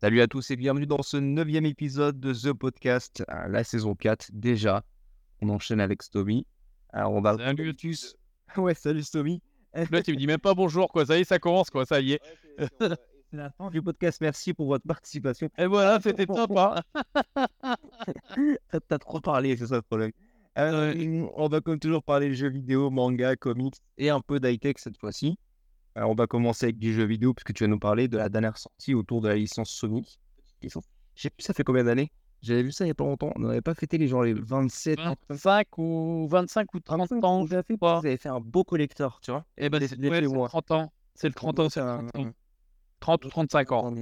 Salut à tous et bienvenue dans ce neuvième épisode de The Podcast, euh, la saison 4 déjà. On enchaîne avec Stomy. Alors on va... Salut à tous. Ouais, salut Stomy. Là, tu me dis même pas bonjour, quoi. Ça y est, ça commence, quoi. Ça y est. la fin du podcast, merci pour votre participation. Et voilà, c'était sympa. T'as- T'as trop parlé, c'est ça le problème. Euh, On va comme toujours parler jeux vidéo, manga, comics et un peu d'high-tech cette fois-ci. Alors, on va commencer avec du jeu vidéo puisque tu vas nous parler de la dernière sortie autour de la licence Sonic. Je sais plus ça fait combien d'années? J'avais vu ça il y a pas longtemps. On n'avait pas fêté les genre les 27 ans. 25 ou 25 ou 30 ans, je sais pas. Vous avez fait un beau collector, tu vois. Eh ben, c'est ouais, c'est témoins. 30 ans. C'est le 30 ans, c'est un- 30 ans. 30 ou 35 ans.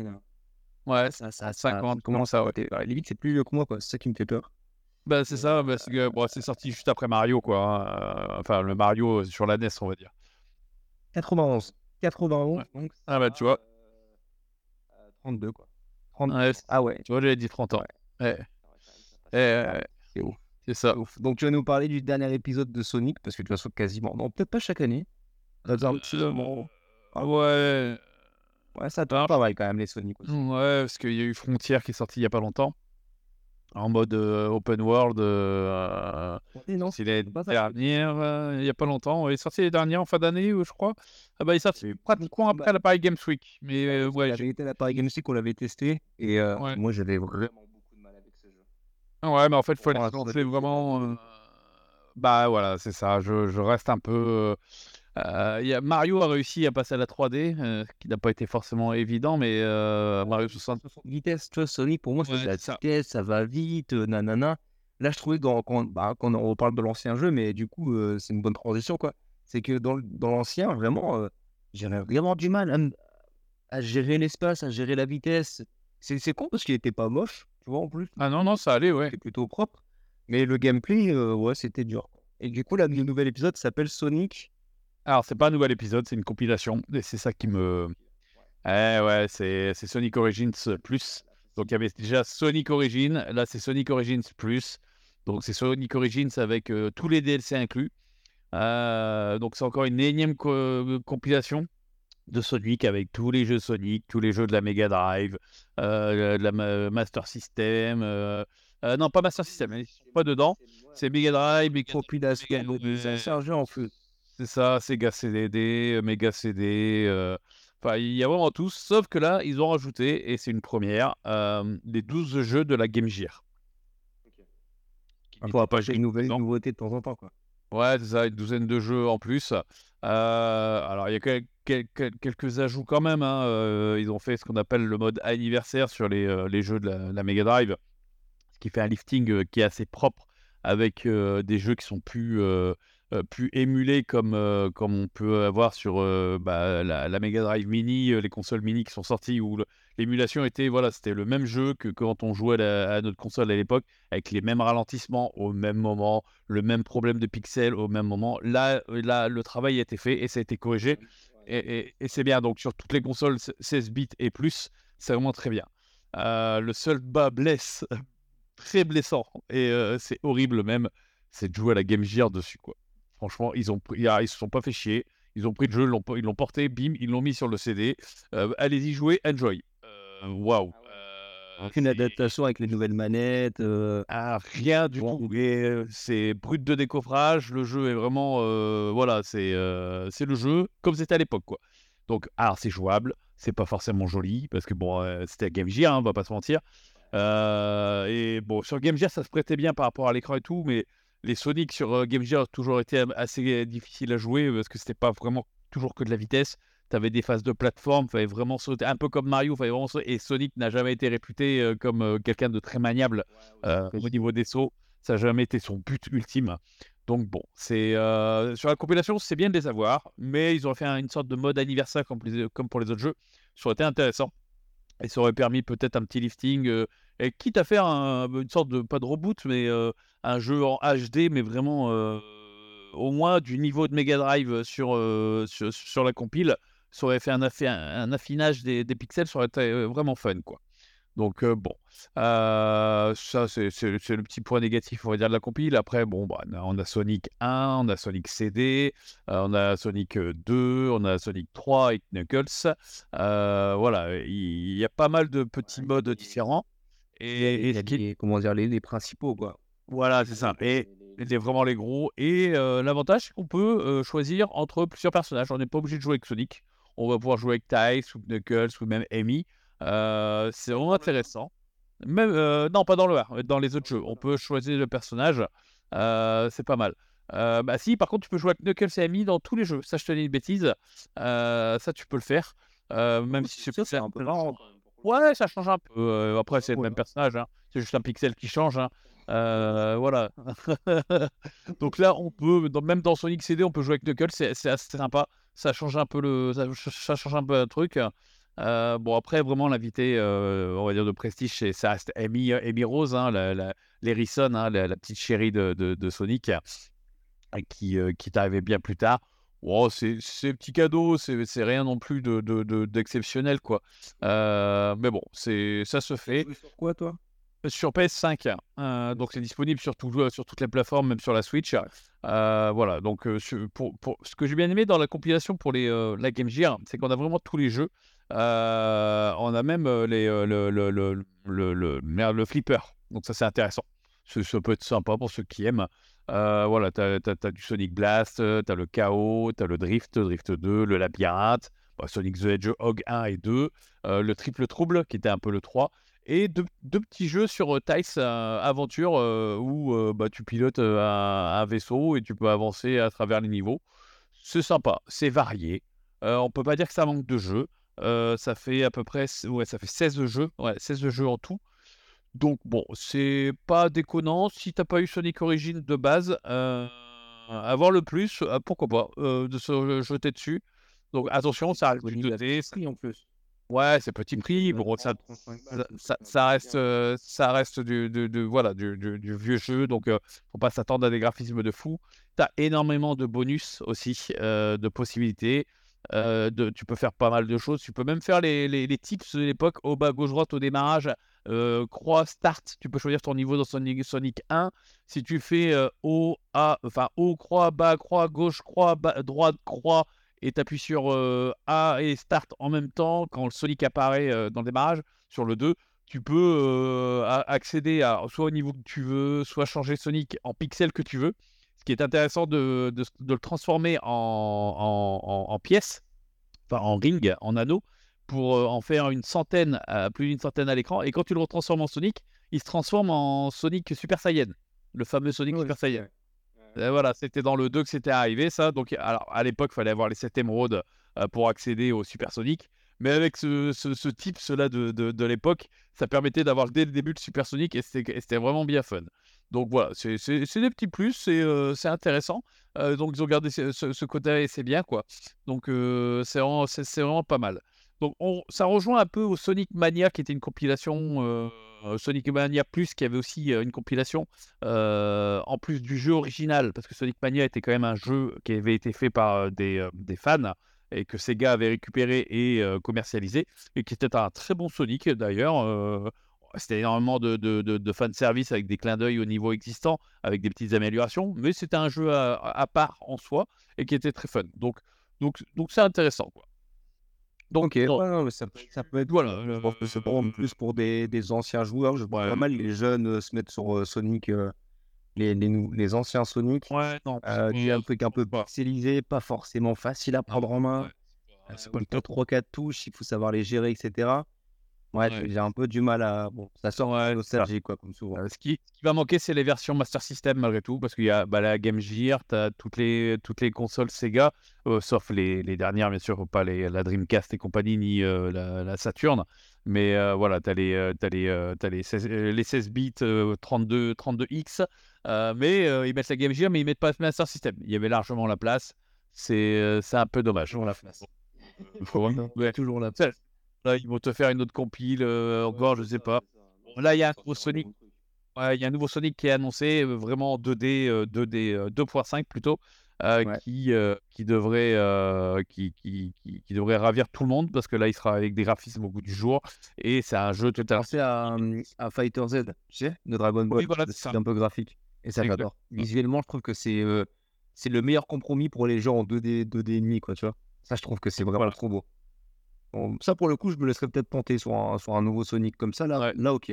Ouais, Ça, ça, 50, comment ça ouais. ouais. Limite, c'est plus vieux que moi, quoi. C'est ça qui me fait peur. bah, c'est ça. Parce que bon, c'est sorti juste après Mario, quoi. hein. Euh, Enfin, le Mario sur la NES, on va dire. 91. 91, donc. Ah, bah, tu vois. euh, 32, quoi. 30... Ouais, c'est- Ah ouais. tu vois, j'avais dit 30 ans. Ouais. Ouais, C'est ouf. c'est ça. Ouf. Donc, tu vas nous parler du dernier épisode de Sonic, parce que de toute façon, quasiment. Non, peut-être pas chaque année. Moment. Ah ouais. Ouais, ça tourne pas mal quand même, les Sonic aussi. Ouais, parce qu'il y a eu Frontier qui est sorti il y a pas longtemps. En mode euh, open world. euh, non, C'est euh, il y a pas longtemps. Il est sorti l'année dernière, en fin d'année, euh, je crois. Ah bah, il est sorti pratiquement bah, après la Paris Games Week. Mais euh, ouais, j'avais été à la Paris Games Week, on l'avait testé. Et euh, Ouais. moi, j'avais vraiment beaucoup de mal avec ce jeu. ouais, mais en fait, faut c'est depuis- vraiment. euh, Bah voilà, c'est ça. Je, je reste un peu. Euh, il y a Mario a réussi à passer à la 3D, euh, ce qui n'a pas été forcément évident, mais euh, Mario 60. Vitesse, tu vois, Sonic, pour moi, c'est Ouais, la ça. vitesse, ça va vite, euh, nanana. Là, je trouvais que dans, quand, bah, quand on parle de l'ancien jeu, mais du coup, c'est une bonne transition, quoi. C'est que dans, l'ancien, vraiment, j'avais vraiment du mal à, gérer l'espace, à gérer la vitesse. C'est, c'est con parce qu'il était pas moche, tu vois, en plus. Ah non, non, ça allait, ouais. C'était plutôt propre. Mais le gameplay, ouais, c'était dur. Et du coup, là, le nouvel épisode s'appelle Sonic. Alors, c'est pas un nouvel épisode, c'est une compilation. Et c'est ça qui me. Eh ouais, c'est Sonic Origins Plus. Donc, il y avait déjà Sonic Origins. Là, c'est Sonic Origins Plus. Donc, c'est Sonic Origins avec euh, tous les DLC inclus. Euh, donc, c'est encore une énième co- compilation de Sonic avec tous les jeux Sonic, tous les jeux de la Mega Drive, euh, de la Ma- Master System. non, pas Master System, pas dedans. C'est Mega Drive, des anciens jeux en plus. C'est ça, Sega CDD, euh, Mega CD. euh, Enfin, il y a vraiment tout, sauf que là, ils ont rajouté, et c'est une première, euh, les 12 jeux de la Game Gear. Faudra pas une nouvelle nouveauté de temps en temps, quoi. Ouais, c'est ça, une douzaine de jeux en plus. Euh, alors, il y a quel- quel- quel- quelques ajouts quand même. hein, euh, ils ont fait ce qu'on appelle le mode anniversaire sur les, euh, les jeux de la, la Mega Drive, ce qui fait un lifting euh, qui est assez propre avec euh, des jeux qui sont plus, euh, plus émulés comme, euh, comme on peut avoir sur euh, bah, la, la Mega Drive Mini, euh, les consoles mini qui sont sorties où l'émulation était, voilà, c'était le même jeu que quand on jouait à, la- à notre console à l'époque, avec les mêmes ralentissements au même moment, le même problème de pixels au même moment. Là, là le travail a été fait et ça a été corrigé. Et, et- et c'est bien. Donc, sur toutes les consoles 16 bits et plus, c'est vraiment très bien. Le seul bas blesse, très blessant, et c'est horrible même, c'est de jouer à la Game Gear dessus. Quoi. Franchement, ils, ont pris- ah, ils se sont pas fait chier. Ils ont pris le jeu, l'ont- ils l'ont porté, bim, ils l'ont mis sur le CD. Euh, Allez-y jouer, enjoy. Euh, Waouh. Euh, Aucune adaptation avec les nouvelles manettes. euh, ah, rien du Bon. tout. Et euh, c'est brut de décoffrage. Le jeu est vraiment. euh, voilà, c'est euh, c'est le jeu comme c'était à l'époque, quoi. Donc, alors, c'est jouable. C'est pas forcément joli parce que bon, euh, c'était à Game Gear, hein, on va pas se mentir. Euh, et bon, sur Game Gear, ça se prêtait bien par rapport à l'écran et tout, mais les Sonic sur Game Gear ont toujours été assez difficiles à jouer parce que c'était pas vraiment toujours que de la vitesse. Tu avais des phases de plateforme, fallait vraiment sauter, un peu comme Mario, fallait vraiment sauter. Et Sonic n'a jamais été réputé comme quelqu'un de très maniable euh, au niveau des sauts. Ça n'a jamais été son but ultime. Donc bon, c'est euh, sur la compilation, c'est bien de les avoir, mais ils auraient fait un- une sorte de mode anniversaire comme, les- comme pour les autres jeux. Ça aurait été intéressant. Et ça aurait permis peut-être un petit lifting, euh, et quitte à faire un- une sorte de, pas de reboot, mais euh, un jeu en HD, mais vraiment euh, au moins du niveau de Mega Drive sur, euh, sur, sur la compile. Ça aurait fait un, affi- un affinage des, des pixels, ça aurait été vraiment fun, quoi. Donc bon, ça c'est le petit point négatif, on va dire, de la compile. Après, bon, bah, on a Sonic 1, on a Sonic CD, on a Sonic 2, on a Sonic 3 et Knuckles. voilà, il y, a pas mal de petits modes différents. Et, et comment dire, les, les principaux, quoi. Voilà, c'est ça. Et c'est vraiment les gros. Et l'avantage, c'est qu'on peut choisir entre plusieurs personnages. On n'est pas obligé de jouer avec Sonic. On va pouvoir jouer avec Tice ou Knuckles ou même Amy. c'est vraiment intéressant. Même, non, pas dans le 1, dans les autres jeux. On peut choisir le personnage. c'est pas mal. bah si, par contre, tu peux jouer avec Knuckles et Amy dans tous les jeux. Ça, je te dis une bêtise. ça, tu peux le faire. même si c'est un peu. Ouais, ça change un peu. après, c'est le même personnage. Hein. C'est juste un pixel qui change. Hein. voilà. Donc là, on peut, même dans Sonic CD, on peut jouer avec Knuckles. C'est assez sympa. Ça change un peu le, ça, change un peu le truc. bon, après, vraiment, l'invité, on va dire, de prestige, c'est, ça reste Amy, Amy Rose, hein, la, la, hein, la, petite chérie de, de, Sonic, qui, qui est arrivée bien plus tard. Oh, c'est, c'est petit cadeau, c'est, c'est rien non plus de, de, d'exceptionnel, quoi. mais bon, c'est, ça se fait. Sur quoi, toi? Sur PS5, hein, donc c'est disponible sur, sur, toutes les plateformes, même sur la Switch. voilà, donc pour, pour, ce que j'ai bien aimé dans la compilation pour les, la Game Gear, c'est qu'on a vraiment tous les jeux. on a même les, le, le, le, le, le, flipper, donc ça c'est intéressant. Ça, peut être sympa pour ceux qui aiment. Voilà, tu as, du Sonic Blast, tu as le Chaos, tu as le Drift, Drift 2, le Labyrinthe, bah, Sonic the Hedgehog 1 et 2, le Triple Trouble qui était un peu le 3 et deux, petits jeux sur euh, Tice euh, Aventure euh, où bah, tu pilotes un, vaisseau et tu peux avancer à travers les niveaux. C'est sympa, c'est varié. on peut pas dire que ça manque de jeux. ça fait à peu près ouais, ça fait 16 jeux, ouais, 16 jeux en tout. Donc bon, c'est pas déconnant. Si t'as pas eu Sonic Origins de base, avoir le plus, pourquoi pas, de se jeter dessus. Donc attention, ça reste du en plus. Ouais, c'est petit prix. Bon, ça, ça, ça, reste, ça reste du, du, voilà, du, du, vieux jeu, donc faut pas s'attendre à des graphismes de fou. Tu as énormément de bonus aussi, de possibilités. De, tu peux faire pas mal de choses. Tu peux même faire les, tips de l'époque, au bas, gauche, droite, au démarrage, croix, start. Tu peux choisir ton niveau dans Sonic, Sonic 1. Si tu fais haut, A, enfin haut, croix, bas, croix, gauche, croix, droite, croix, et tu appuies sur A et Start en même temps quand le Sonic apparaît dans le démarrage. Sur le 2, tu peux accéder à soit au niveau que tu veux, soit changer Sonic en pixel que tu veux. Ce qui est intéressant de, de, le transformer en, en, pièces, enfin en ring, en anneau, pour en faire une centaine, plus d'une centaine à l'écran. Et quand tu le retransformes en Sonic, il se transforme en Sonic Super Saiyan, le fameux Sonic Super Saiyan voilà, c'était dans le 2 que c'était arrivé, ça. Donc, alors, à l'époque, il fallait avoir les 7 émeraudes euh, pour accéder au Supersonic. Mais avec ce, ce, type, cela de, de, l'époque, ça permettait d'avoir dès le début le Supersonic et c'était vraiment bien fun. Donc voilà, c'est des petits plus, c'est euh, intéressant. Euh, donc ils ont gardé ce, ce côté et c'est bien quoi. Donc c'est vraiment, pas mal. Donc ça rejoint un peu au Sonic Mania qui était une compilation euh, Sonic Mania Plus qui avait aussi euh, une compilation euh, en plus du jeu original parce que Sonic Mania était quand même un jeu qui avait été fait par des, des fans et que Sega avait récupéré et commercialisé et qui était un très bon Sonic d'ailleurs. C'était énormément de, de, de, fan service avec des clins d'œil au niveau existant, avec des petites améliorations, mais c'était un jeu à, à, part en soi et qui était très fun. Donc, donc, donc c'est intéressant. Quoi. Donc, ça, peut être. Voilà, je pense que c'est plus pour des, des, anciens joueurs. Je vois pas mal les jeunes se mettre sur Sonic, les, les, les, anciens Sonic. Ouais, non. un truc un peu pixelisé, pas forcément facile à prendre en main. C'est pas le 3-4 touches, il faut savoir les gérer, etc. Ouais, j'ai un peu du mal à. Bon, ça sort ouais, nostalgie, quoi, comme souvent. ce, qui, ce, qui, va manquer, c'est les versions Master System, malgré tout, parce qu'il y a bah, la Game Gear, tu as toutes les, toutes les consoles Sega, euh, sauf les, les, dernières, bien sûr, pas les, la Dreamcast et compagnie, ni euh, la, la, Saturn. Mais euh, voilà, tu as les, as les, as les 16, les 16 bits 32, 32X, mais ils mettent la Game Gear, mais ils mettent pas Master System. Il y avait largement la place. C'est un peu dommage. Toujours la place. ouais. Toujours la place. Là, ils vont te faire une autre compile, euh, encore, je sais pas. là, il y a un nouveau Sonic. il y a un nouveau Sonic qui est annoncé, euh, vraiment 2D, 2D 2.5 plutôt. qui, qui, devrait, qui, qui, qui, devrait ravir tout le monde parce que là, il sera avec des graphismes au bout du jour et c'est un jeu totalement. C'est à, à Fighter Z, tu sais, de Dragon Ball. c'est un peu graphique. Et ça, j'adore. Visuellement, je trouve que c'est c'est le meilleur compromis pour les gens en 2D, 2D et demi, quoi, tu vois. Ça, je trouve que c'est vraiment trop beau. Bon, ça, pour le coup, je me laisserais peut-être tenter sur un, sur un nouveau Sonic comme ça, là, là ok.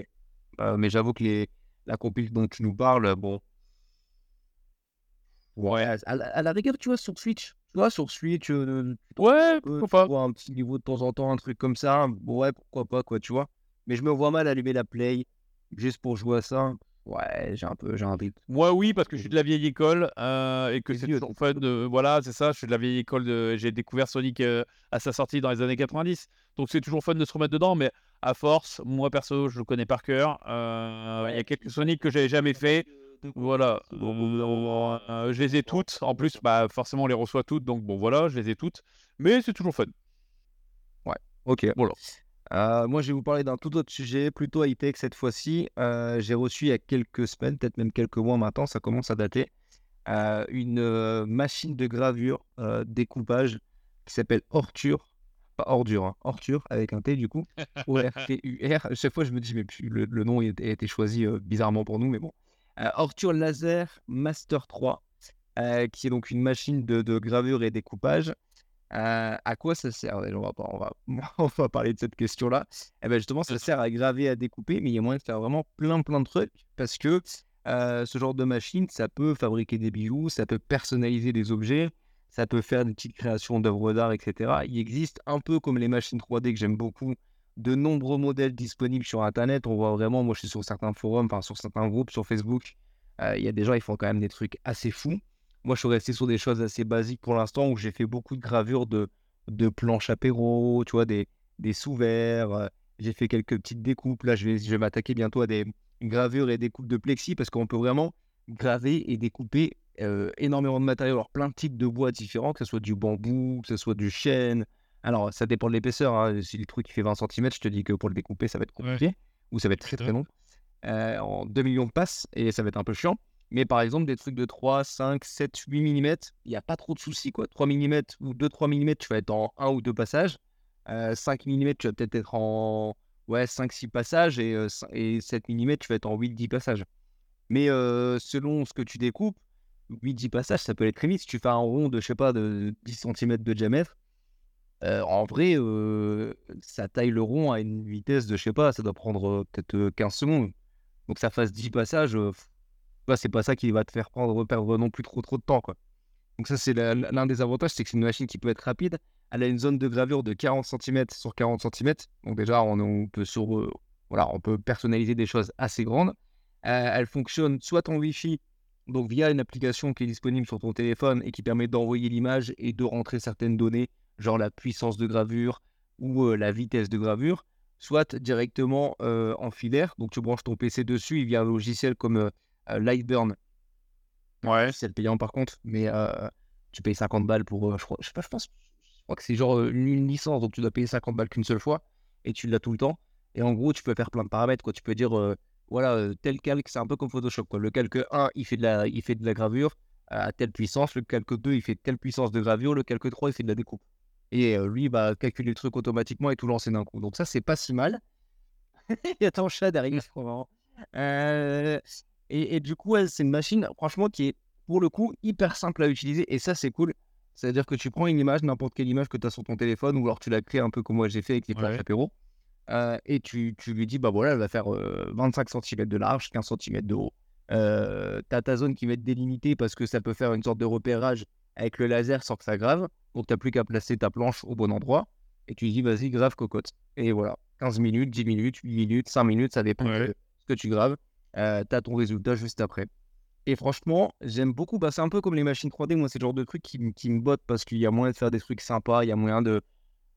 mais j'avoue que les, la compil dont tu nous parles, bon. Ouais, à, la rigueur, tu vois, sur Switch. Tu vois, sur Switch, euh, ouais, pourquoi pas. un petit niveau de temps en temps, un truc comme ça. Ouais, pourquoi pas, quoi, tu vois. Mais je me vois mal allumer la Play juste pour jouer à ça. Ouais, j'ai un peu, j'ai un Moi, oui, parce que je suis de la vieille école euh, et que c'est toujours fun. De... Voilà, c'est ça. Je suis de la vieille école. De... J'ai découvert Sonic euh, à sa sortie dans les années 90. Donc, c'est toujours fun de se remettre dedans. Mais à force, moi perso, je le connais par cœur. Euh, il y a quelques Sonic que j'avais jamais fait. Voilà, je les ai toutes. En plus, bah, forcément, on les reçoit toutes. Donc, bon, voilà, je les ai toutes. Mais c'est toujours fun. Ouais, ok. Voilà. Moi, je vais vous parler d'un tout autre sujet, plutôt high-tech cette fois-ci. J'ai reçu il y a quelques semaines, peut-être même quelques mois maintenant, ça commence à dater, une machine de gravure, découpage, qui s'appelle Orture. Pas Ordure, hein, Orture, avec un T du coup. O-R-T-U-R. Chaque fois, je me dis, mais le, nom a été choisi bizarrement pour nous, mais bon. Orture Laser Master 3, qui est donc une machine de gravure et découpage à quoi ça sert? On va, on, va, on va parler de cette question-là. Eh ben justement, ça sert à graver, à découper, mais il y a moyen de faire vraiment plein, plein de trucs parce que ce genre de machine, ça peut fabriquer des bijoux, ça peut personnaliser des objets, ça peut faire des petites créations d'œuvres d'art, etc. Il existe un peu comme les machines 3D que j'aime beaucoup, de nombreux modèles disponibles sur Internet. On voit vraiment, moi je suis sur certains forums, enfin sur certains groupes, sur Facebook, il y a des gens, ils font quand même des trucs assez fous. Moi, je suis resté sur des choses assez basiques pour l'instant où j'ai fait beaucoup de gravures de, de planches apéro, tu vois, des, des sous-verts. Euh, j'ai fait quelques petites découpes. Là, je vais, je vais m'attaquer bientôt à des gravures et découpes de plexi parce qu'on peut vraiment graver et découper euh, énormément de matériaux. Alors, plein de types de bois différents, que ce soit du bambou, que ce soit du chêne. Alors, ça dépend de l'épaisseur. Hein. Si le truc fait 20 cm, je te dis que pour le découper, ça va être compliqué ou ça va être très très long. Euh, en 2 millions de passes et ça va être un peu chiant. Mais par exemple, des trucs de 3, 5, 7, 8 mm, il n'y a pas trop de soucis. Quoi. 3 mm ou 2-3 mm, tu vas être en 1 ou 2 passages. 5 euh, mm, tu vas peut-être être en ouais, 5-6 passages. Et, euh, et 7 mm, tu vas être en 8-10 passages. Mais euh, selon ce que tu découpes, 8-10 passages, ça peut être très vite. Si tu fais un rond de, je sais pas, de 10 cm de diamètre, en vrai, ça taille le rond à une vitesse de, je sais pas, ça doit prendre peut-être 15 secondes. Donc ça fasse 10 passages c'est pas ça qui va te faire perdre non plus trop, trop de temps. Quoi. Donc, ça, c'est l'un des avantages, c'est que c'est une machine qui peut être rapide. Elle a une zone de gravure de 40 cm sur 40 cm. Donc, déjà, on, peut, sur, euh, voilà, on peut personnaliser des choses assez grandes. Euh, elle fonctionne soit en Wi-Fi, donc via une application qui est disponible sur ton téléphone et qui permet d'envoyer l'image et de rentrer certaines données, genre la puissance de gravure ou euh, la vitesse de gravure, soit directement en filaire. Donc, tu branches ton PC dessus, il y a un logiciel comme euh, Lightburn. Ouais. C'est le payant par contre, mais euh, tu payes 50 balles pour. Euh, je, crois, je sais pas, je pense. Je crois que c'est genre une licence, donc tu dois payer 50 balles qu'une seule fois et tu l'as tout le temps. Et en gros, tu peux faire plein de paramètres. Quoi. Tu peux dire, voilà, tel calque, c'est un peu comme Photoshop. Quoi. Le calque 1, il fait de la, il fait de la gravure à telle puissance. Le calque 2, il fait telle puissance de gravure. Le calque 3, il fait de la découpe. Et lui, il va calculer le truc automatiquement et tout lancer d'un coup. Donc ça, c'est pas si mal. il y a ton chat derrière, c'est trop marrant. Et, du coup, c'est une machine, franchement, qui est pour le coup hyper simple à utiliser. Et ça, c'est cool. C'est-à-dire que tu prends une image, n'importe quelle image que tu as sur ton téléphone, ou alors tu l'as créée un peu comme moi j'ai fait avec les plaques apéro, euh, et tu, tu, lui dis, bah voilà, elle va faire 25 euh, cm de large, 15 cm de haut. Euh, tu as ta zone qui va être délimitée parce que ça peut faire une sorte de repérage avec le laser sans que ça grave. Donc, tu n'as plus qu'à placer ta planche au bon endroit. Et tu lui dis, vas-y, grave cocotte. Et voilà, 15 minutes, 10 minutes, 8 minutes, 5 minutes, ça dépend de ce que tu graves euh, tu as ton résultat juste après. Et franchement, j'aime beaucoup. Bah, c'est un peu comme les machines 3D. Moi, c'est le genre de truc qui, me botte parce qu'il y a moyen de faire des trucs sympas. Il y a moyen de.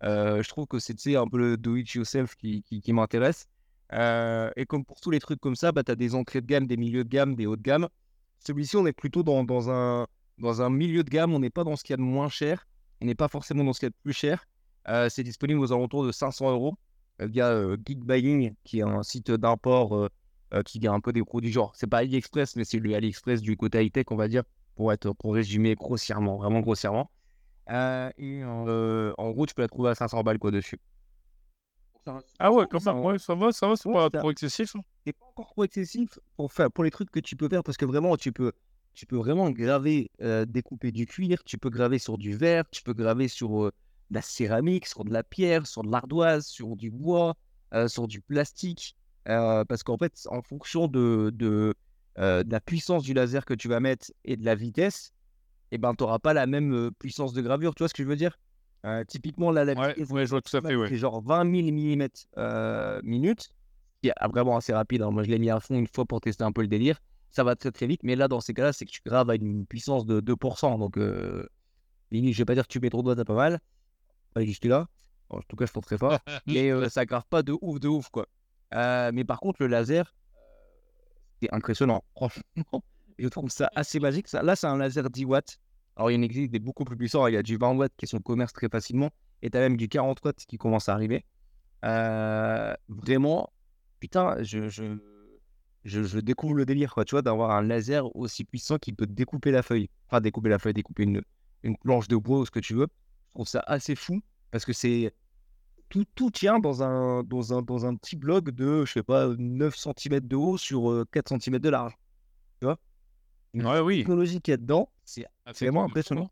Euh, je trouve que c'est un peu le do it yourself qui, m'intéresse. Euh, et comme pour tous les trucs comme ça, bah, tu as des entrées de gamme, des milieux de gamme, des hauts de gamme. Celui-ci, on est plutôt dans, un, dans un milieu de gamme. On n'est pas dans ce qu'il y a de moins cher. On n'est pas forcément dans ce qu'il y a de plus cher. c'est disponible aux alentours de 500 euros via Geek Buying, qui est un site d'import euh, qui a un peu des produits genre, c'est pas AliExpress, mais c'est le AliExpress du côté high-tech, on va dire, pour, être, pour résumer grossièrement, vraiment grossièrement. et en gros, tu peux la trouver à 500 balles quoi dessus. Ah ouais, comme ça, ouais, ça va, ça va, c'est pas trop excessif. Hein. C'est pas encore trop excessif pour, faire, pour les trucs que tu peux faire parce que vraiment, tu peux, tu peux vraiment graver, découper du cuir, tu peux graver sur du verre, tu peux graver sur de la céramique, sur de la pierre, sur de l'ardoise, sur du bois, sur du plastique. Parce qu'en fait, en fonction de, de, la puissance du laser que tu vas mettre et de la vitesse, et eh ben, tu n'auras pas la même puissance de gravure. Tu vois ce que je veux dire? Typiquement, là, la vitesse, ouais, je vois tout à fait, c'est genre 20 000 mm minutes, qui est vraiment assez rapide. Hein. Moi, je l'ai mis à fond une fois pour tester un peu le délire ça va très très vite. Mais là, dans ces cas-là, c'est que tu graves à une puissance de 2%. Donc, euh, je vais pas dire que tu mets trop de doigts, t'as pas mal. Pas jusque là. En tout cas, je très pas. mais ça grave pas de ouf, de ouf, quoi. Euh, mais par contre, le laser, c'est impressionnant. Franchement, je trouve ça assez magique. Là, c'est un laser 10 watts. Alors, il en existe des beaucoup plus puissants. Il y a du 20 watts qui sont commerce très facilement. Et tu as même du 40 watts qui commence à arriver. vraiment, putain, je, je je, découvre le délire, quoi, tu vois, d'avoir un laser aussi puissant qui peut découper la feuille. Enfin, découper la feuille, découper une, une planche de bois ou ce que tu veux. Je trouve ça assez fou parce que c'est. Tout, tout tient dans un, dans, un, dans un petit bloc de, je sais pas, 9 cm de haut sur 4 euh, cm de large. Tu vois? Ouais, oui. La technologie qu'il y a dedans, c'est vraiment impressionnant.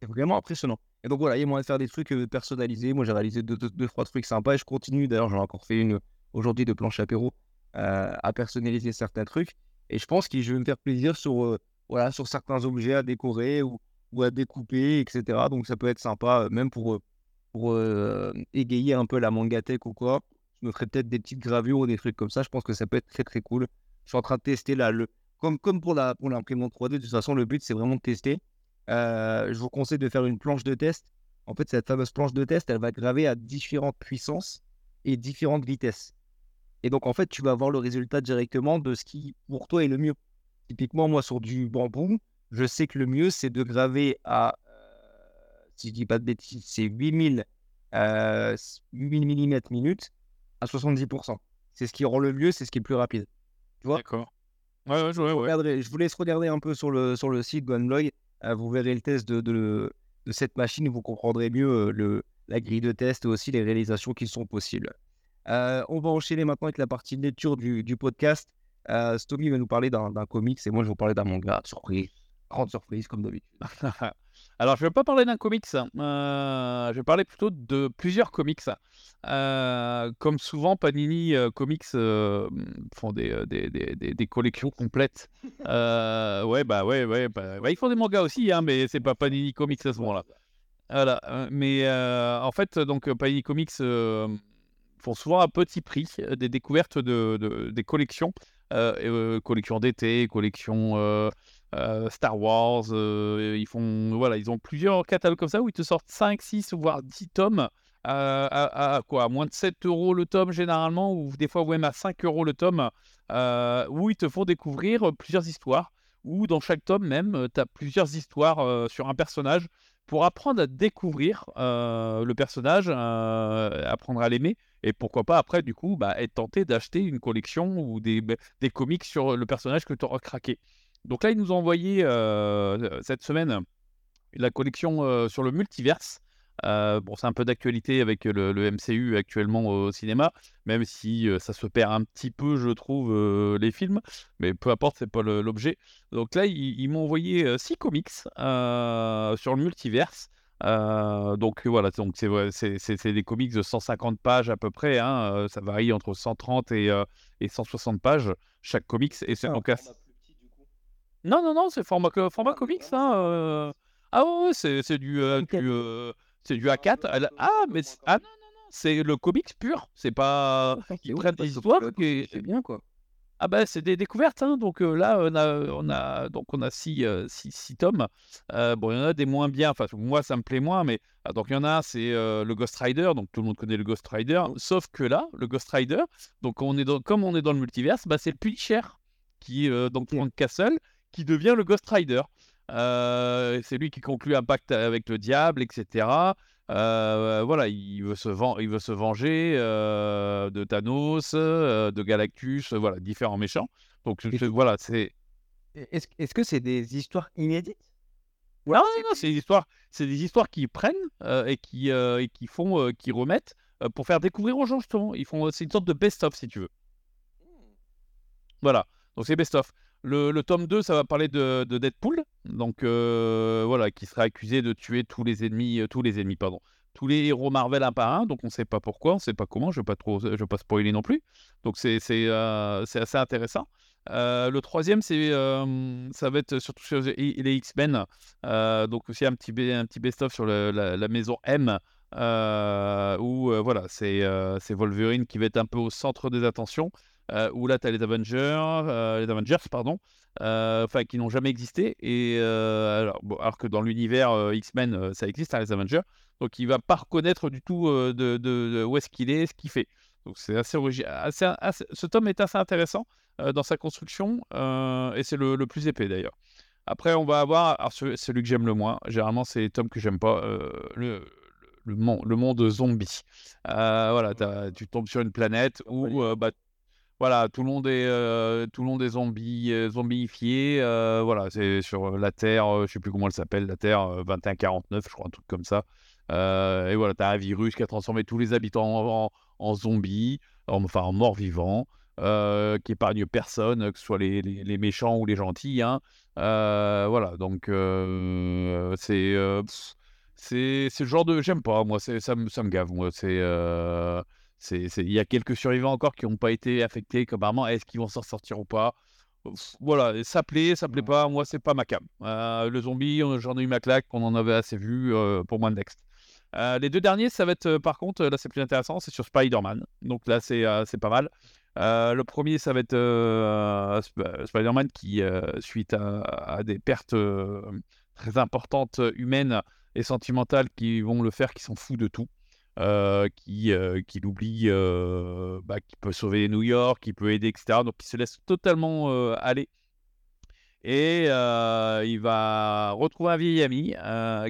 C'est vraiment impressionnant. Et donc voilà, il y a moyen de faire des trucs euh, personnalisés. Moi, j'ai réalisé deux, deux, trois trucs sympas et je continue. D'ailleurs, j'en ai encore fait une aujourd'hui de planche apéro euh, à personnaliser certains trucs. Et je pense que je vais me faire plaisir sur, euh, voilà, sur certains objets à décorer ou, ou, à découper, etc. Donc ça peut être sympa, euh, même pour, pour égayer un peu la mangatech ou quoi. Je me ferai peut-être des petites gravures ou des trucs comme ça. Je pense que ça peut être très très cool. Je suis en train de tester là, le... comme, comme pour la pour l'imprimante 3D, de toute façon, le but c'est vraiment de tester. je vous conseille de faire une planche de test. En fait, cette fameuse planche de test, elle va graver à différentes puissances et différentes vitesses. Et donc, en fait, tu vas avoir le résultat directement de ce qui, pour toi, est le mieux. Typiquement, moi, sur du bambou, je sais que le mieux, c'est de graver à, euh, si je dis pas de bêtises, c'est 8000, euh, 8000 mm minute à 70%. C'est ce qui rend le mieux, c'est ce qui est le plus rapide. Tu vois? D'accord. Ouais, ouais, ouais, ouais. je vous laisse regarder un peu sur le, sur le site Gunblog. Euh, vous verrez le test de, de, de, cette machine et vous comprendrez mieux euh, le, la grille de test et aussi les réalisations qui sont possibles. Euh, on va enchaîner maintenant avec la partie lecture du, du podcast. Euh, Stomy va nous parler d'un comics et moi je vais vous parler d'un manga. Surprise, grande surprise comme d'habitude. Alors je ne vais pas parler d'un comics, euh, je vais parler plutôt de plusieurs comics. Euh, comme souvent, Panini Comics font des, des, des, des, collections complètes. ouais, bah ouais, ouais, bah, ils font des mangas aussi, hein, mais c'est pas Panini Comics à ce moment-là. Voilà, mais en fait, donc Panini Comics font souvent à petit prix euh, des découvertes de, des collections, euh, euh, collections d'été, collections Star Wars. voilà, ils ont plusieurs catalogues comme ça où ils te sortent 5, 6 voire 10 tomes. À, quoi à moins de 7 euros le tome généralement, ou des fois même à 5 euros le tome, où ils te font découvrir plusieurs histoires, ou dans chaque tome même, tu as plusieurs histoires sur un personnage pour apprendre à découvrir le personnage, apprendre à l'aimer, et pourquoi pas après, du coup, bah, être tenté d'acheter une collection ou des, bah, des comics sur le personnage que tu auras craqué. Donc là, ils nous ont envoyé euh, cette semaine la collection euh, sur le multiverse. Euh, bon, c'est un peu d'actualité avec le, MCU actuellement au cinéma, même si ça se perd un petit peu, je trouve, les films, mais peu importe, c'est pas l'objet. Donc là, ils, ils m'ont envoyé six comics sur le multiverse. Euh, donc voilà, donc c'est des comics de 150 pages à peu près. Hein, ça varie entre 130 et, euh, et 160 pages chaque comics. Et c'est donc Non, non, non, c'est format, format comics. Hein, Ah ouais, c'est du, du c'est du A4. Ah, mais ah non, non, non, c'est le comics pur. C'est pas. Ils prennent des histoires. C'est bien quoi. Ah bah c'est des découvertes, hein. donc là on a, on a, donc on a six, six, tomes. bon, il y en a des moins bien, enfin moi ça me plaît moins, mais ah, donc il y en a c'est le Ghost Rider, donc tout le monde connaît le Ghost Rider, sauf que là le Ghost Rider, donc on est dans, comme on est dans le multiverse, bah, c'est le Punisher qui donc Frank Castle qui devient le Ghost Rider. c'est lui qui conclut un pacte avec le diable, etc. Euh, voilà, il veut se, il veut se venger euh, de Thanos, euh, de Galactus, voilà, différents méchants. Donc voilà, c'est Est-ce que c'est des histoires inédites? Non, non, c'est des histoires, c'est des histoires qui prennent et qui et qui font, qui remettent pour faire découvrir aux gens justement. Ils font, c'est une sorte de best-of si tu veux. Voilà, donc c'est best-of. Le, tome 2, ça va parler de, Deadpool, donc voilà, qui sera accusé de tuer tous les ennemis, tous les ennemis, pardon, tous les héros Marvel un par un, donc on ne sait pas pourquoi, on ne sait pas comment, je ne vais pas trop, je vais pas spoiler non plus. Donc c'est c'est assez intéressant. le troisième, c'est ça va être surtout sur les X-Men, donc aussi un petit, un best-of sur la, maison M, où voilà, c'est Wolverine qui va être un peu au centre des attentions. Où là, tu as les Avengers, les Avengers pardon, enfin qui n'ont jamais existé. Et alors, alors, que dans l'univers X-Men, ça existe, hein, les Avengers. Donc il va pas reconnaître du tout de, où est-ce qu'il est, ce qu'il fait. Donc c'est assez original. ce tome est assez intéressant dans sa construction et c'est le, plus épais d'ailleurs. Après, on va avoir, alors celui que j'aime le moins, généralement c'est les tomes que j'aime pas, le, le, monde, le monde zombie. voilà, tu tombes sur une planète où bah, voilà, tout le monde est, tout le monde est zombie, zombifié. voilà, c'est sur la Terre, je sais plus comment elle s'appelle, la Terre 2149, je crois, un truc comme ça. Euh, et voilà, tu as un virus qui a transformé tous les habitants en, zombies, enfin en morts-vivants, euh, qui épargne personne, que ce soit les, les, méchants ou les gentils. Hein. Euh, voilà, donc c'est c'est le genre de. J'aime pas, moi, ça, me, ça me gave, moi. C'est. Il y a quelques survivants encore qui n'ont pas été affectés, comme Est-ce qu'ils vont s'en sortir ou pas? Voilà, ça plaît, ça plaît pas, moi c'est pas ma cam. le zombie, j'en ai eu ma claque, on en avait assez vu pour moi Next. Euh, les deux derniers, ça va être euh, par contre, là c'est plus intéressant, c'est sur Spider-Man. Donc là c'est euh, pas mal. le premier, ça va être Spider-Man qui, suite à, des pertes très importantes humaines et sentimentales qui vont le faire, qui s'en fout de tout. Qui, qui l'oublie, bah, qui peut sauver New York, qui peut aider, etc. Donc il se laisse totalement aller. Et il va retrouver un vieil ami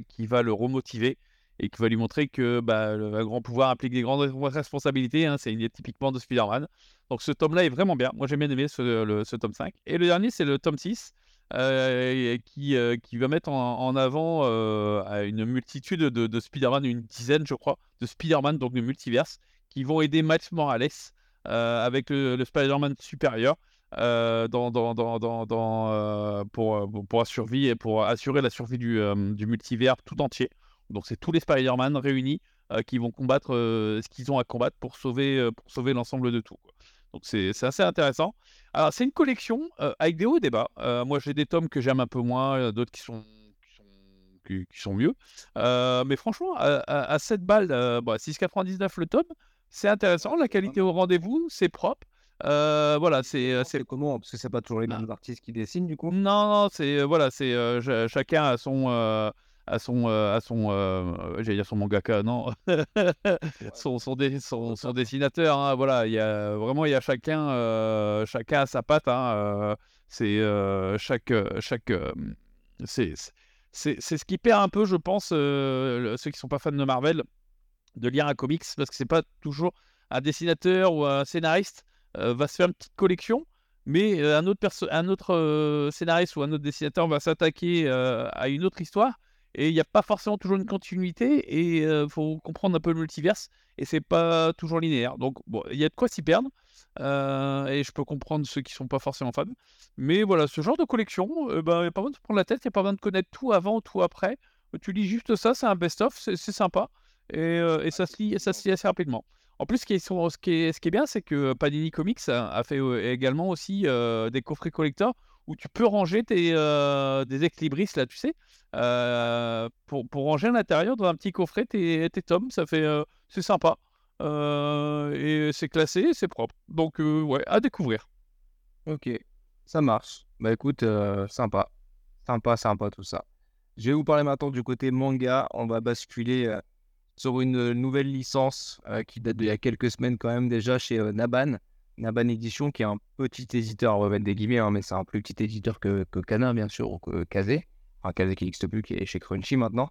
qui va le remotiver et qui va lui montrer que bah, le grand pouvoir implique des grandes responsabilités. Hein, c'est typiquement de Spider-Man. Donc ce tome-là est vraiment bien. Moi j'ai bien aimé ce, tome 5. Et le dernier, c'est le tome 6. Euh, qui, euh, qui va mettre en, avant euh, une multitude de, Spider-Man, une dizaine, je crois, de Spider-Man, donc de multiverse, qui vont aider Miles Morales avec le, Spider-Man supérieur dans, pour, pour, assurer la survie du, multivers tout entier. Donc c'est tous les Spider-Man réunis qui vont combattre ce qu'ils ont à combattre pour sauver, pour sauver l'ensemble de tout. Donc c'est assez intéressant. Alors c'est une collection avec des hauts et des bas. moi j'ai des tomes que j'aime un peu moins, d'autres qui sont, qui sont, mieux. mais franchement, à, 7 balles, bah, 6,99 le tome, c'est intéressant. La qualité au rendez-vous, c'est propre. voilà, c'est comment Parce que c'est pas toujours les mêmes artistes qui dessinent du coup. Non, non, c'est voilà, c'est chacun a son à son, euh, à son euh, j'allais dire son mangaka, non, son, son, son, dessinateur. Hein, voilà, il y a vraiment il y a chacun, euh, chacun a sa patte. Hein, c'est chaque, chaque, c'est ce qui perd un peu, je pense, ceux qui sont pas fans de Marvel, de lire un comics parce que c'est pas toujours un dessinateur ou un scénariste va se faire une petite collection mais un autre, un autre scénariste ou un autre dessinateur va s'attaquer à une autre histoire et il n'y a pas forcément toujours une continuité et il faut comprendre un peu le multiverse et c'est pas toujours linéaire. Donc il y a de quoi s'y perdre et je peux comprendre ceux qui sont pas forcément fans. Mais voilà, ce genre de collection, ben, il n'y a pas besoin de se prendre la tête, il n'y a pas besoin de connaître tout avant, tout après. Tu lis juste ça, c'est un best-of, c'est sympa et, ça se lit, assez rapidement. En plus, ce qui est bien, c'est que Panini Comics a, fait également aussi des coffrets collecteurs où tu peux ranger tes, des équilibristes, là, tu sais, pour, pour, ranger à l'intérieur dans un petit coffret tes, tes tomes. Ça fait, c'est sympa. et c'est classé, c'est propre. Donc, ouais, à découvrir. Ok, ça marche. Bah écoute, sympa. Sympa, sympa tout ça. Je vais vous parler maintenant du côté manga. On va basculer sur une nouvelle licence qui date d'il y a quelques semaines quand même déjà chez Naban. Naban Edition, qui est un petit éditeur, on va mettre des guillemets, hein, mais c'est un plus petit éditeur que, que Canin, bien sûr, ou que Kazé. Enfin, Kazé qui n'existe plus, qui est chez Crunchy maintenant,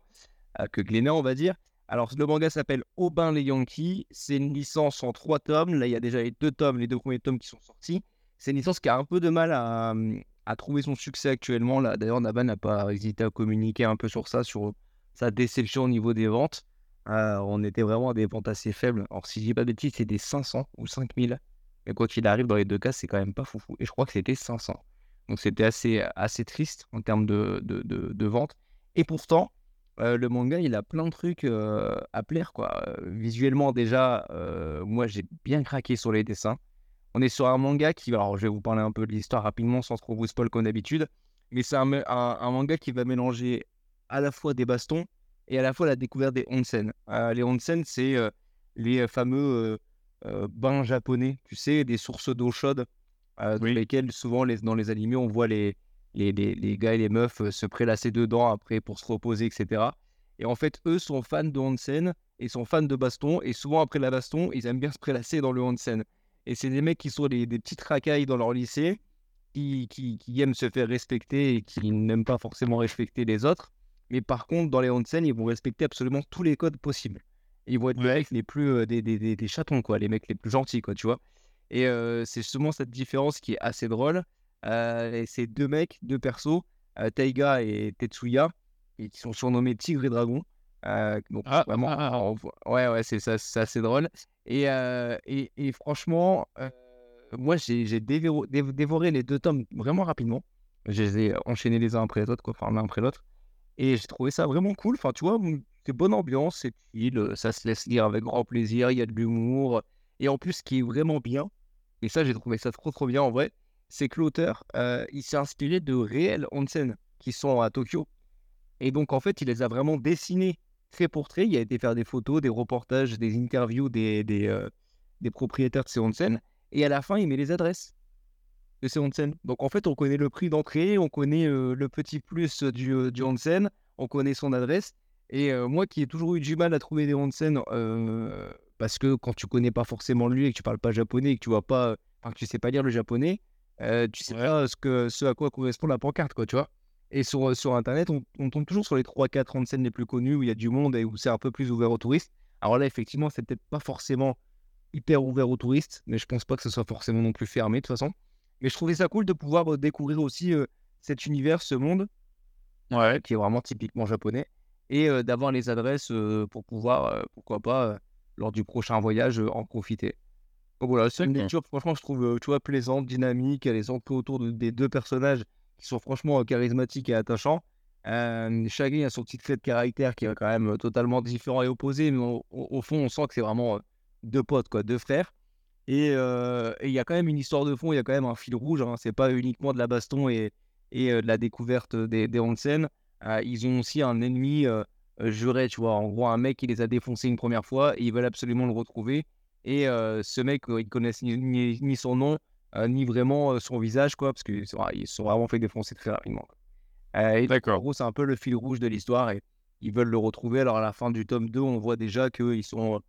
euh, que Glénat, on va dire. Alors, le manga s'appelle Aubin les Yankees. C'est une licence en trois tomes. Là, il y a déjà les deux tomes, les deux premiers tomes qui sont sortis. C'est une licence qui a un peu de mal à, a trouvé son succès actuellement. Là, d'ailleurs, Naba n'a pas hésité à communiquer un peu sur ça, sur sa déception au niveau des ventes. Euh, on était vraiment à des ventes assez faibles. Alors, si je dis pas de bêtises, c'est des 500 ou 5000. Mais quoi qu'il arrive, dans les deux cas, c'est quand même pas foufou. Et je crois que c'était 500. Donc, c'était assez, assez triste en termes de, de, de, vente. Et pourtant, euh, le manga, il a plein de trucs euh, à plaire. quoi. visuellement, déjà, moi, j'ai bien craqué sur les dessins. On est sur un manga qui, alors je vais vous parler un peu de l'histoire rapidement sans trop vous spoil comme d'habitude, mais c'est un, manga qui va mélanger à la fois des bastons et à la fois la découverte des onsen. Euh, les onsen, c'est euh, les fameux euh, bains japonais, tu sais, des sources d'eau chaude, dans lesquelles souvent les, dans les animés on voit les, les, les, gars et les meufs se prélasser dedans après pour se reposer, etc. Et en fait, eux sont fans de onsen et sont fans de baston, et souvent après la baston, ils aiment bien se prélasser dans le onsen. Et c'est des mecs qui sont des, des petites racailles dans leur lycée, qui, qui, aiment se faire respecter et qui n'aiment pas forcément respecter les autres. Mais par contre, dans les onsen, ils vont respecter absolument tous les codes possibles. Ils vont être les mecs les plus euh, des, des, des, chatons, quoi, les mecs les plus gentils, quoi, tu vois? Et euh, c'est justement cette différence qui est assez drôle. Euh, et ces deux mecs, deux persos, Taiga et Tetsuya, et qui sont surnommés Tigre et Dragon. donc ah, vraiment, ah, ah, ouais, ouais, c'est assez drôle. Et, et, et, franchement, moi, j'ai dévoré, les deux tomes vraiment rapidement. Je les ai enchaînés les uns après les autres, quoi, enfin l'un après l'autre. Et j'ai trouvé ça vraiment cool. Enfin, tu vois, c'est bonne ambiance, c'est chill, ça se laisse lire avec grand plaisir, il y a de l'humour. Et en plus, ce qui est vraiment bien, et ça, j'ai trouvé ça trop, trop bien en vrai, c'est que l'auteur, il s'est inspiré de réels onsen qui sont à Tokyo. Et donc, en fait, il les a vraiment dessinés trait pour trait. Il a été faire des photos, des reportages, des interviews des, des, euh, des propriétaires de ces onsen. Et à la fin, il met les adresses de ces onsen. Donc en fait, on connaît le prix d'entrée, on connaît euh, le petit plus du, euh, du onsen, on connaît son adresse. Et moi qui ai toujours eu du mal à trouver des onsen, parce que quand tu connais pas forcément lui et que tu parles pas japonais et que tu vois pas, enfin, que tu sais pas lire le japonais, tu sais pas ce, que, ce à quoi correspond la pancarte, quoi, tu vois? Et sur, euh, sur Internet, on, tombe toujours sur les 3-4 scènes les plus connues où il y a du monde et où c'est un peu plus ouvert aux touristes. Alors là, effectivement, c'est peut-être pas forcément hyper ouvert aux touristes, mais je pense pas que ce soit forcément non plus fermé de toute façon. Mais je trouvais ça cool de pouvoir euh, découvrir aussi euh, cet univers, ce monde, ouais. qui est vraiment typiquement japonais, et d'avoir les adresses pour pouvoir, pourquoi pas, lors du prochain voyage, en profiter. Donc voilà, c'est une lecture, franchement, je trouve, tu vois, plaisante, dynamique, elle est centrée autour des deux personnages qui sont franchement charismatiques et attachants. Euh, chacun a son petit fait de caractère qui est quand même totalement différent et opposé, mais au, fond, on sent que c'est vraiment deux potes, quoi, deux frères. Et il y a quand même une histoire de fond, il y a quand même un fil rouge. Hein, c'est pas uniquement de la baston et, et de la découverte des, des onsen. Ils ont aussi un ennemi juré, tu vois. En gros, un mec qui les a défoncés une première fois et ils veulent absolument le retrouver. Et ce mec, ils connaissent ni son nom, ni vraiment son visage, quoi, parce qu'ils sont, ils sont vraiment fait défoncer très rapidement. D'accord. En gros, c'est un peu le fil rouge de l'histoire et ils veulent le retrouver. Alors, à la fin du tome 2, on voit déjà qu'ils sont.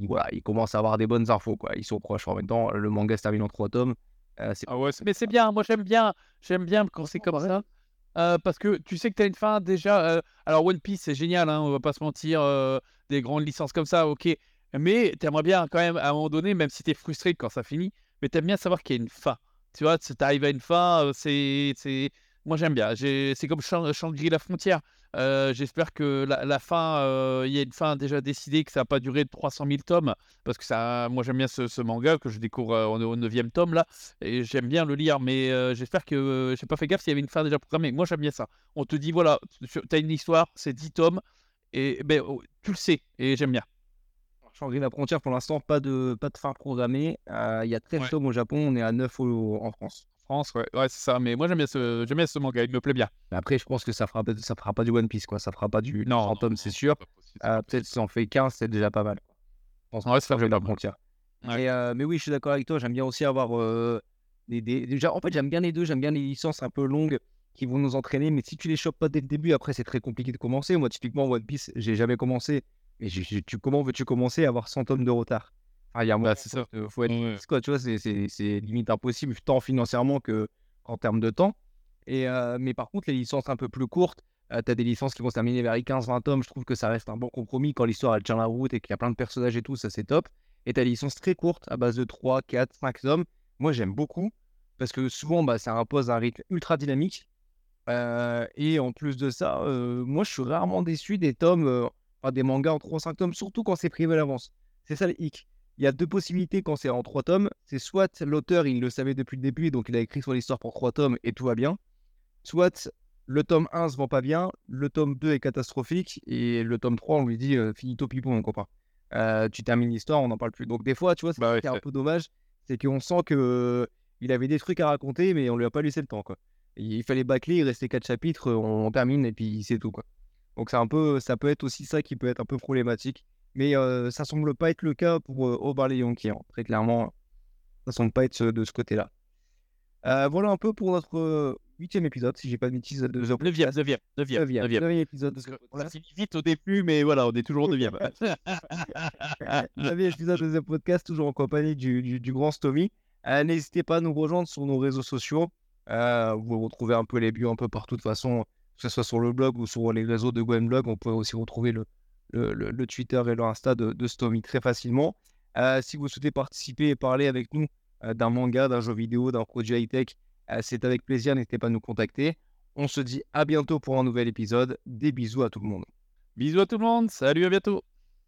Voilà, ils commencent à avoir des bonnes infos, quoi. Ils sont proches. En même temps, le manga se termine en trois tomes. ah ouais, mais c'est bien, moi j'aime bien, j'aime bien quand c'est comme ça. Parce que tu sais que tu as une fin déjà. alors, One Piece, c'est génial, hein, on va pas se mentir. des grandes licences comme ça, ok. Mais tu aimerais bien quand même, à un moment donné, même si tu es frustré quand ça finit, mais t'aimes bien savoir qu'il y a une fin. Tu vois, tu arrives à une fin, c'est. Moi, j'aime bien. C'est comme Shangri-La Frontière. Euh, j'espère que la, fin, euh, il y a une fin déjà décidée, que ça va pas durer 300 000 tomes. Parce que ça, moi, j'aime bien ce, manga que je découvre au 9 tome là. Et j'aime bien le lire. Mais j'espère que j'ai pas fait gaffe s'il y avait une fin déjà programmée. Moi, j'aime bien ça. On te dit, voilà, tu as une histoire, c'est 10 tomes. Et ben, oh, tu le sais. Et j'aime bien. Shangri-La Frontière, pour l'instant, pas de, pas de fin programmée. Euh, il y a 13 tomes au Japon, on est à 9 en France. France, ouais, ouais c'est ça. Mais moi, j'aime bien, ce, bien ce manga, il me plaît bien. Mais après, je pense que ça fera, ça fera pas du One Piece, quoi. Ça fera pas du non, tome, c'est sûr. Euh, peut-être si on fait 15, c'est déjà pas mal. Je pense ouais, c'est la Frontière. Euh, mais oui, je suis d'accord avec toi. J'aime bien aussi avoir des, Déjà, en fait, j'aime bien les deux. J'aime bien les licences un peu longues qui vont nous entraîner. Mais si tu les chopes pas dès le début, après, c'est très compliqué de commencer. Moi, typiquement, One Piece, j'ai jamais commencé. Mais tu, comment veux-tu commencer à avoir 100 tomes de retard? Il y a un bah, ça. faut être quoi, tu vois, c'est limite impossible, tant financièrement que en termes de temps. Et, euh, mais par contre, les licences un peu plus courtes, euh, tu as des licences qui vont se terminer vers les 15-20 tomes. Je trouve que ça reste un bon compromis quand l'histoire elle tient la route et qu'il y a plein de personnages et tout, ça c'est top. Et tu as des licences très courtes à base de 3, 4, 5 tomes. Moi j'aime beaucoup parce que souvent, bah, ça impose un rythme ultra dynamique. et en plus de ça, moi, je suis rarement déçu des tomes, enfin, des mangas en 3 5 tomes, surtout quand c'est privé à l'avance. C'est ça le hic. Il y a deux possibilités quand c'est en 3 tomes. C'est soit l'auteur, il le savait depuis le début, donc il a écrit son histoire pour 3 tomes et tout va bien. Soit le tome 1 se vend pas bien, le tome 2 est catastrophique, et le tome 3, on lui dit finito pipo, mon copain. tu termines l'histoire, on n'en parle plus. Donc des fois, tu vois, c'est bah un peu dommage, c'est qu'on sent que il avait des trucs à raconter, mais on lui a pas laissé le temps, quoi. Il fallait bâcler, il restait 4 chapitres, on, termine et puis c'est tout, quoi. Donc c'est un peu, ça peut être aussi ça qui peut être un peu problématique, mais ça semble pas être le cas pour Obar les Yankees, hein. très clairement, ça semble pas être de ce côté-là. voilà un peu pour notre huitième épisode, si j'ai pas de bêtises. De neuvième, neuvième, neuvième, neuvième. épisode. On l'a fini vite au début, mais voilà, on est toujours au neuvième. neuvième épisode de The Podcast, toujours en compagnie du, du, grand Stomy. Euh, n'hésitez pas à nous rejoindre sur nos réseaux sociaux. Euh, vous retrouvez un peu les buts un peu partout de façon, que ce soit sur le blog ou sur les réseaux de Blog. On peut aussi retrouver le, le, Twitter et le Insta de, de très facilement. Euh, si vous souhaitez participer et parler avec nous d'un manga, d'un jeu vidéo, d'un produit high-tech, euh, c'est avec plaisir, n'hésitez pas à nous contacter. On se dit à bientôt pour un nouvel épisode. Des bisous à tout le monde. Bisous à tout le monde, salut, à bientôt.